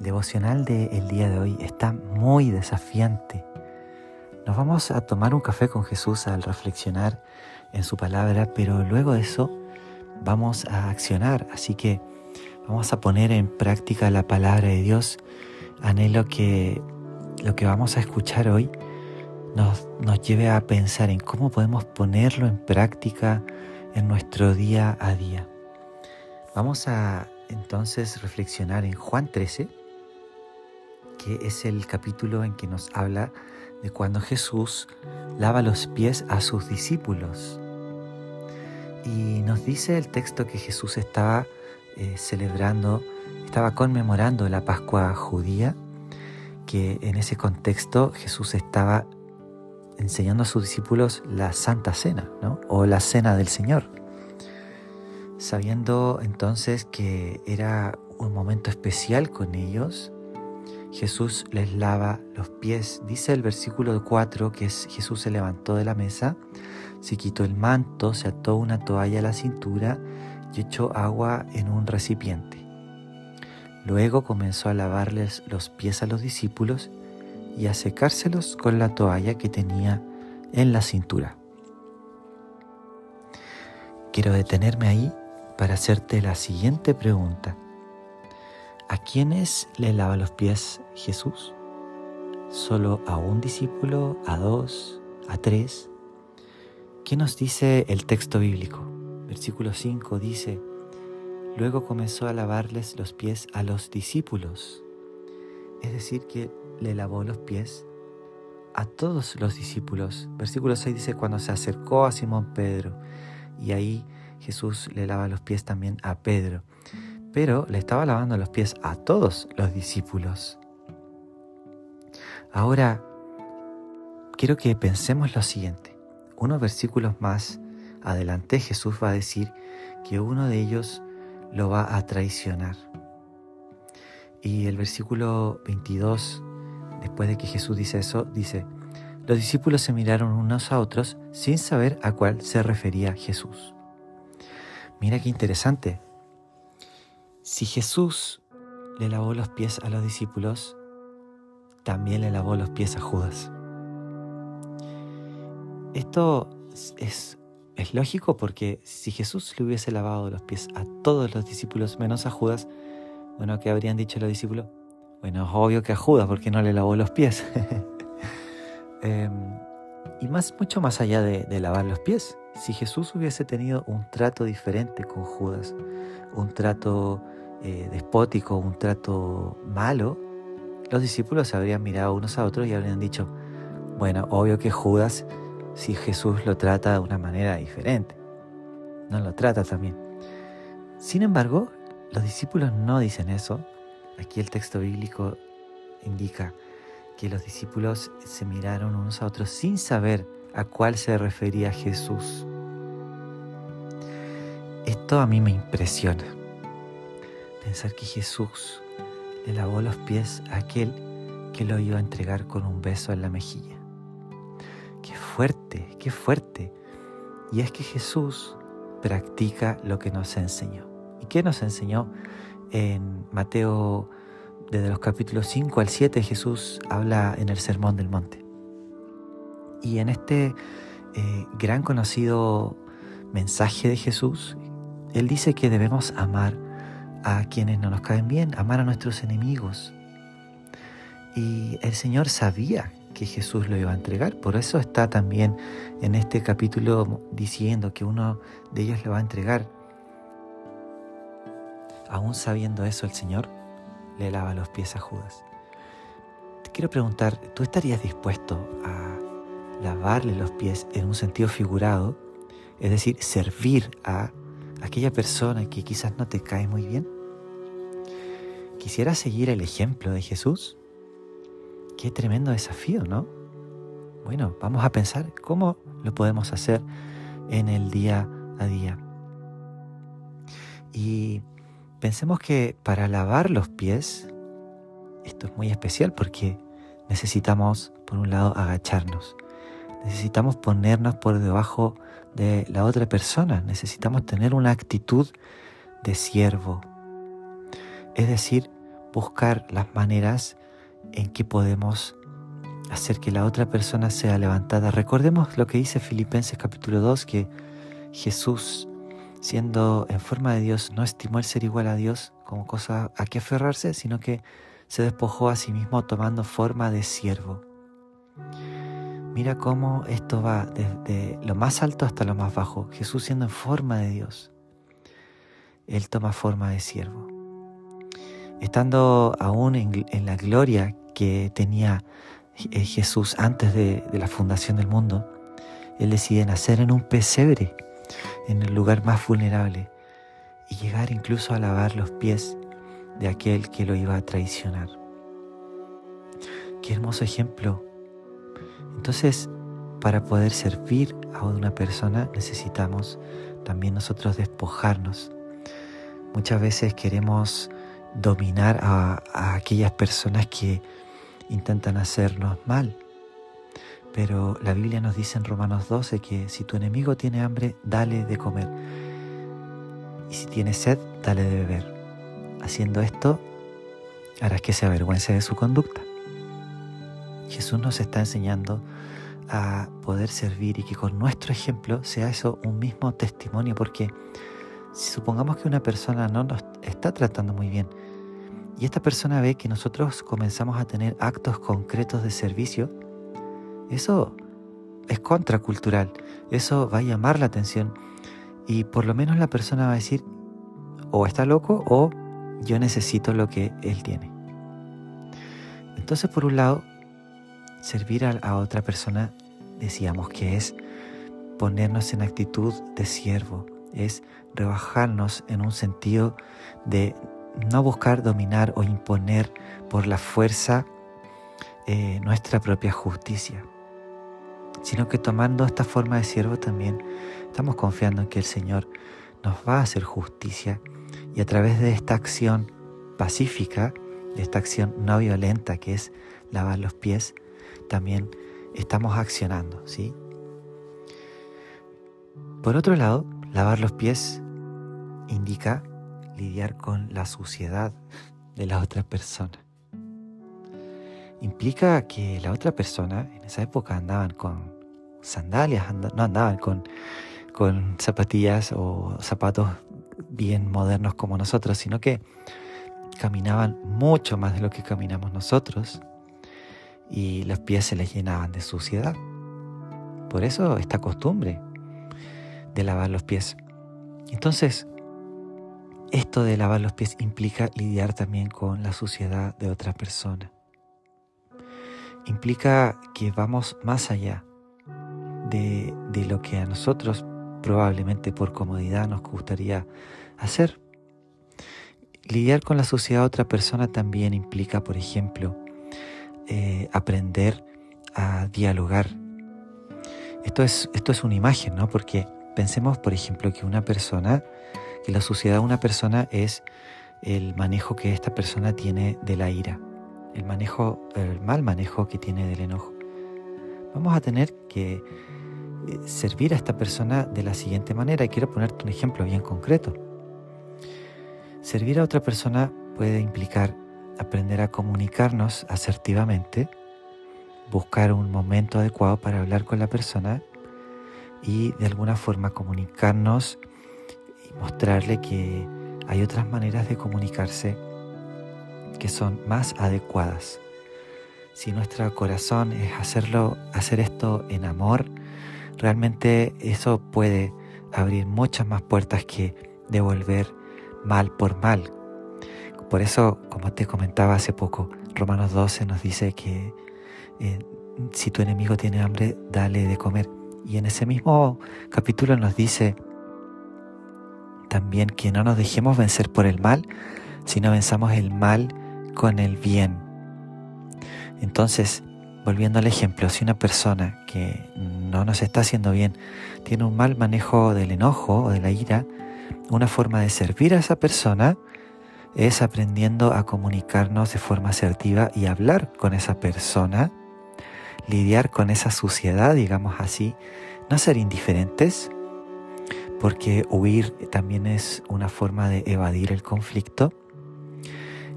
devocional del día de hoy está muy desafiante. Nos vamos a tomar un café con Jesús al reflexionar en su palabra, pero luego de eso vamos a accionar, así que vamos a poner en práctica la palabra de Dios. Anhelo que lo que vamos a escuchar hoy nos, nos lleve a pensar en cómo podemos ponerlo en práctica en nuestro día a día. Vamos a entonces reflexionar en Juan 13, que es el capítulo en que nos habla de cuando Jesús lava los pies a sus discípulos. Y nos dice el texto que Jesús estaba eh, celebrando, estaba conmemorando la Pascua judía, que en ese contexto Jesús estaba enseñando a sus discípulos la Santa Cena, ¿no? o la Cena del Señor sabiendo entonces que era un momento especial con ellos, Jesús les lava los pies. Dice el versículo 4 que es, Jesús se levantó de la mesa, se quitó el manto, se ató una toalla a la cintura y echó agua en un recipiente. Luego comenzó a lavarles los pies a los discípulos y a secárselos con la toalla que tenía en la cintura. Quiero detenerme ahí para hacerte la siguiente pregunta. ¿A quiénes le lava los pies Jesús? ¿Solo a un discípulo? ¿A dos? ¿A tres? ¿Qué nos dice el texto bíblico? Versículo 5 dice, luego comenzó a lavarles los pies a los discípulos. Es decir, que le lavó los pies a todos los discípulos. Versículo 6 dice, cuando se acercó a Simón Pedro y ahí Jesús le lava los pies también a Pedro, pero le estaba lavando los pies a todos los discípulos. Ahora, quiero que pensemos lo siguiente. Unos versículos más adelante Jesús va a decir que uno de ellos lo va a traicionar. Y el versículo 22, después de que Jesús dice eso, dice, los discípulos se miraron unos a otros sin saber a cuál se refería Jesús. Mira qué interesante. Si Jesús le lavó los pies a los discípulos, también le lavó los pies a Judas. Esto es, lógico porque si Jesús le hubiese lavado los pies a todos los discípulos menos a Judas, bueno, ¿qué habrían dicho los discípulos? Bueno, es obvio que a Judas porque no le lavó los pies. Em, y más, mucho más allá de lavar los pies, si Jesús hubiese tenido un trato diferente con Judas, un trato eh, despótico, un trato malo, los discípulos se habrían mirado unos a otros y habrían dicho, bueno, obvio que Judas, si Jesús lo trata de una manera diferente, no lo trata también. Sin embargo, los discípulos no dicen eso. Aquí el texto bíblico indica que los discípulos se miraron unos a otros sin saber a cuál se refería Jesús. Esto a mí me impresiona. Pensar que Jesús le lavó los pies a aquel que lo iba a entregar con un beso en la mejilla. Qué fuerte, qué fuerte. Y es que Jesús practica lo que nos enseñó. ¿Y qué nos enseñó? En Mateo, desde los capítulos 5 al 7, Jesús habla en el Sermón del Monte. Y en este eh, gran conocido mensaje de Jesús, Él dice que debemos amar a quienes no nos caen bien, amar a nuestros enemigos. Y el Señor sabía que Jesús lo iba a entregar, por eso está también en este capítulo diciendo que uno de ellos lo va a entregar. Aún sabiendo eso, el Señor le lava los pies a Judas. Te quiero preguntar, ¿tú estarías dispuesto a lavarle los pies en un sentido figurado, es decir, servir a aquella persona que quizás no te cae muy bien? ¿Quisiera seguir el ejemplo de Jesús? Qué tremendo desafío, ¿no? Bueno, vamos a pensar cómo lo podemos hacer en el día a día. Y pensemos que para lavar los pies, esto es muy especial porque necesitamos, por un lado, agacharnos. Necesitamos ponernos por debajo de la otra persona. Necesitamos tener una actitud de siervo. Es decir, buscar las maneras en que podemos hacer que la otra persona sea levantada. Recordemos lo que dice Filipenses capítulo 2, que Jesús, siendo en forma de Dios, no estimó el ser igual a Dios como cosa a que aferrarse, sino que se despojó a sí mismo tomando forma de siervo. Mira cómo esto va desde lo más alto hasta lo más bajo. Jesús siendo en forma de Dios, Él toma forma de siervo. Estando aún en, la gloria que tenía eh, Jesús antes de, de la fundación del mundo, Él decide nacer en un pesebre, en el lugar más vulnerable, y llegar incluso a lavar los pies de aquel que lo iba a traicionar. Qué hermoso ejemplo. Entonces, para poder servir a una persona necesitamos también nosotros despojarnos. Muchas veces queremos dominar a, aquellas personas que intentan hacernos mal. Pero la Biblia nos dice en Romanos 12 que si tu enemigo tiene hambre, dale de comer. Y si tiene sed, dale de beber. Haciendo esto, harás que se avergüence de su conducta. Jesús nos está enseñando a poder servir y que con nuestro ejemplo sea eso un mismo testimonio, porque si supongamos que una persona no nos está tratando muy bien y esta persona ve que nosotros comenzamos a tener actos concretos de servicio, eso es contracultural, eso va a llamar la atención y por lo menos la persona va a decir o está loco o yo necesito lo que Él tiene. Entonces, por un lado, servir a, otra persona, decíamos que es ponernos en actitud de siervo, es rebajarnos en un sentido de no buscar dominar o imponer por la fuerza eh, nuestra propia justicia, sino que tomando esta forma de siervo también estamos confiando en que el Señor nos va a hacer justicia y a través de esta acción pacífica, de esta acción no violenta que es lavar los pies, también estamos accionando, ¿sí? Por otro lado, lavar los pies indica lidiar con la suciedad de la otra persona. Implica que la otra persona, en esa época andaban con sandalias, no andaban con, con zapatillas o zapatos bien modernos como nosotros, sino que caminaban mucho más de lo que caminamos nosotros y los pies se les llenaban de suciedad. Por eso esta costumbre de lavar los pies. Entonces, esto de lavar los pies implica lidiar también con la suciedad de otra persona. Implica que vamos más allá de, de lo que a nosotros probablemente por comodidad nos gustaría hacer. Lidiar con la sociedad de otra persona también implica, por ejemplo, eh, aprender a dialogar. Esto es, esto es una imagen, ¿no? Porque pensemos, por ejemplo, que una persona, que la sociedad de una persona es el manejo que esta persona tiene de la ira, el manejo, el mal manejo que tiene del enojo. Vamos a tener que eh, servir a esta persona de la siguiente manera. Y quiero ponerte un ejemplo bien concreto. Servir a otra persona puede implicar aprender a comunicarnos asertivamente, buscar un momento adecuado para hablar con la persona y de alguna forma comunicarnos y mostrarle que hay otras maneras de comunicarse que son más adecuadas. Si nuestro corazón es hacerlo, hacer esto en amor, realmente eso puede abrir muchas más puertas que devolver mal por mal. Por eso, como te comentaba hace poco, Romanos 12 nos dice que eh, si tu enemigo tiene hambre, dale de comer. Y en ese mismo capítulo nos dice también que no nos dejemos vencer por el mal, sino venzamos el mal con el bien. Entonces, volviendo al ejemplo, si una persona que no nos está haciendo bien tiene un mal manejo del enojo o de la ira, una forma de servir a esa persona es aprendiendo a comunicarnos de forma asertiva y hablar con esa persona, lidiar con esa suciedad, digamos así, no ser indiferentes, porque huir también es una forma de evadir el conflicto.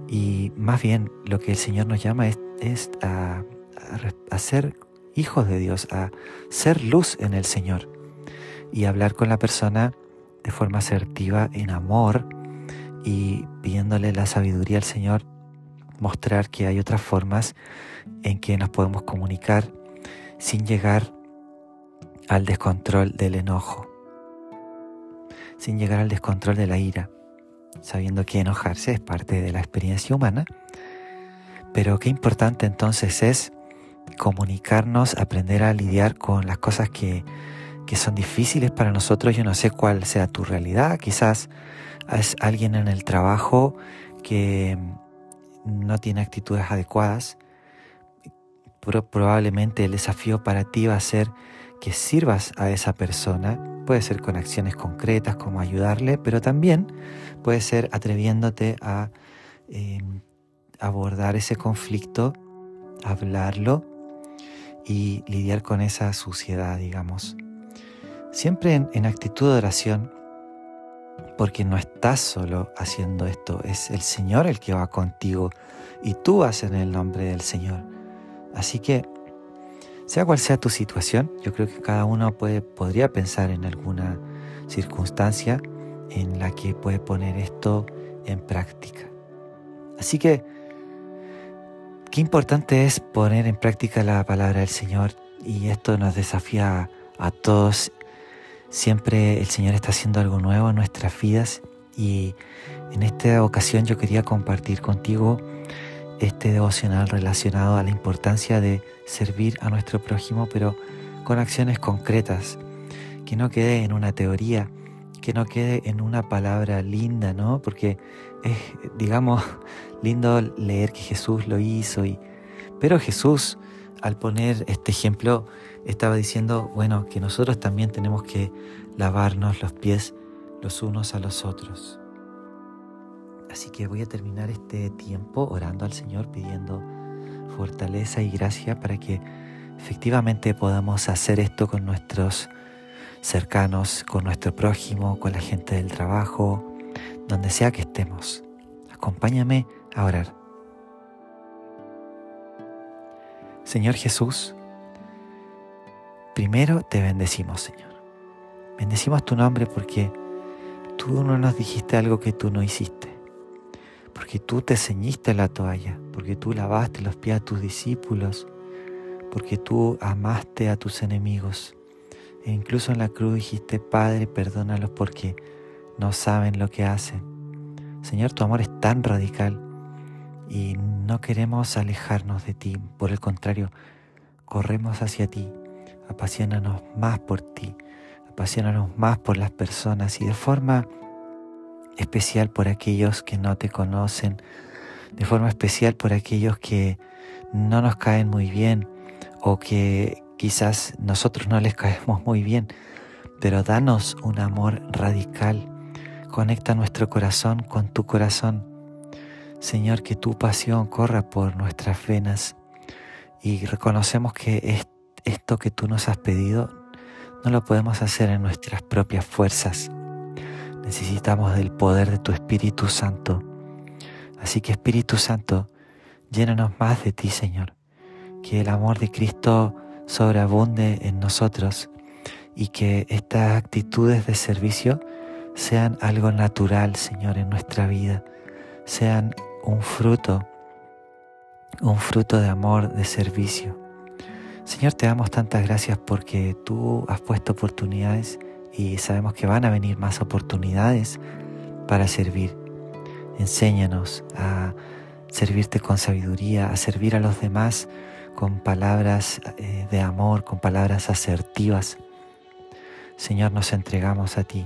Y más bien lo que el Señor nos llama es, a, a ser hijos de Dios, a ser luz en el Señor y hablar con la persona de forma asertiva en amor y pidiéndole la sabiduría al Señor, mostrar que hay otras formas en que nos podemos comunicar sin llegar al descontrol del enojo, sin llegar al descontrol de la ira, sabiendo que enojarse es parte de la experiencia humana, pero qué importante entonces es comunicarnos, aprender a lidiar con las cosas que, que son difíciles para nosotros. Yo no sé cuál sea tu realidad. Quizás es alguien en el trabajo que no tiene actitudes adecuadas. Probablemente el desafío para ti va a ser que sirvas a esa persona. Puede ser con acciones concretas como ayudarle, pero también puede ser atreviéndote a eh, abordar ese conflicto, hablarlo y lidiar con esa suciedad, digamos. Siempre en, actitud de oración, porque no estás solo haciendo esto, es el Señor el que va contigo y tú vas en el nombre del Señor. Así que, sea cual sea tu situación, yo creo que cada uno puede, podría pensar en alguna circunstancia en la que puede poner esto en práctica. Así que Qué importante es poner en práctica la palabra del Señor y esto nos desafía a todos. Siempre el Señor está haciendo algo nuevo en nuestras vidas y en esta ocasión yo quería compartir contigo este devocional relacionado a la importancia de servir a nuestro prójimo, pero con acciones concretas, que no quede en una teoría, que no quede en una palabra linda, ¿no? Porque es, digamos, lindo leer que Jesús lo hizo, y, pero Jesús, al poner este ejemplo, estaba diciendo, bueno, que nosotros también tenemos que lavarnos los pies los unos a los otros. Así que voy a terminar este tiempo orando al Señor, pidiendo fortaleza y gracia para que efectivamente podamos hacer esto con nuestros cercanos, con nuestro prójimo, con la gente del trabajo, donde sea que estemos. Acompáñame a orar. Señor Jesús, primero te bendecimos, Señor. Bendecimos tu nombre porque tú no nos dijiste algo que tú no hiciste, porque tú te ceñiste la toalla, porque tú lavaste los pies a tus discípulos, porque tú amaste a tus enemigos e incluso en la cruz dijiste, Padre, perdónalos porque no saben lo que hacen. Señor, tu amor es tan radical y no queremos alejarnos de ti. Por el contrario, corremos hacia ti, apasionándonos más por ti, apasionándonos más por las personas y de forma especial por aquellos que no te conocen, de forma especial por aquellos que no nos caen muy bien o que Quizás nosotros no les caemos muy bien, pero danos un amor radical. Conecta nuestro corazón con tu corazón. Señor, que tu pasión corra por nuestras venas y reconocemos que esto que tú nos has pedido no lo podemos hacer en nuestras propias fuerzas. Necesitamos del poder de tu Espíritu Santo. Así que Espíritu Santo, llénanos más de ti, Señor. Que el amor de Cristo sobreabunde en nosotros y que estas actitudes de servicio sean algo natural, Señor, en nuestra vida, sean un fruto, un fruto de amor, de servicio. Señor, te damos tantas gracias porque tú has puesto oportunidades y sabemos que van a venir más oportunidades para servir. Enséñanos a servirte con sabiduría, a servir a los demás con palabras eh, de amor, con palabras asertivas. Señor, nos entregamos a ti.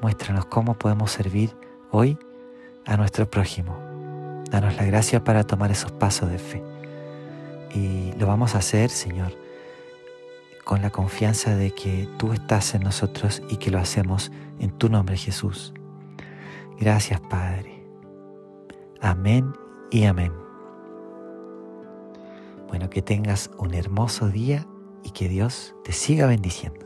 Muéstranos cómo podemos servir hoy a nuestro prójimo. Danos la gracia para tomar esos pasos de fe. Y lo vamos a hacer, Señor, con la confianza de que tú estás en nosotros y que lo hacemos en tu nombre, Jesús. Gracias, Padre. Amén y amén. Bueno, que tengas un hermoso día y que Dios te siga bendiciendo.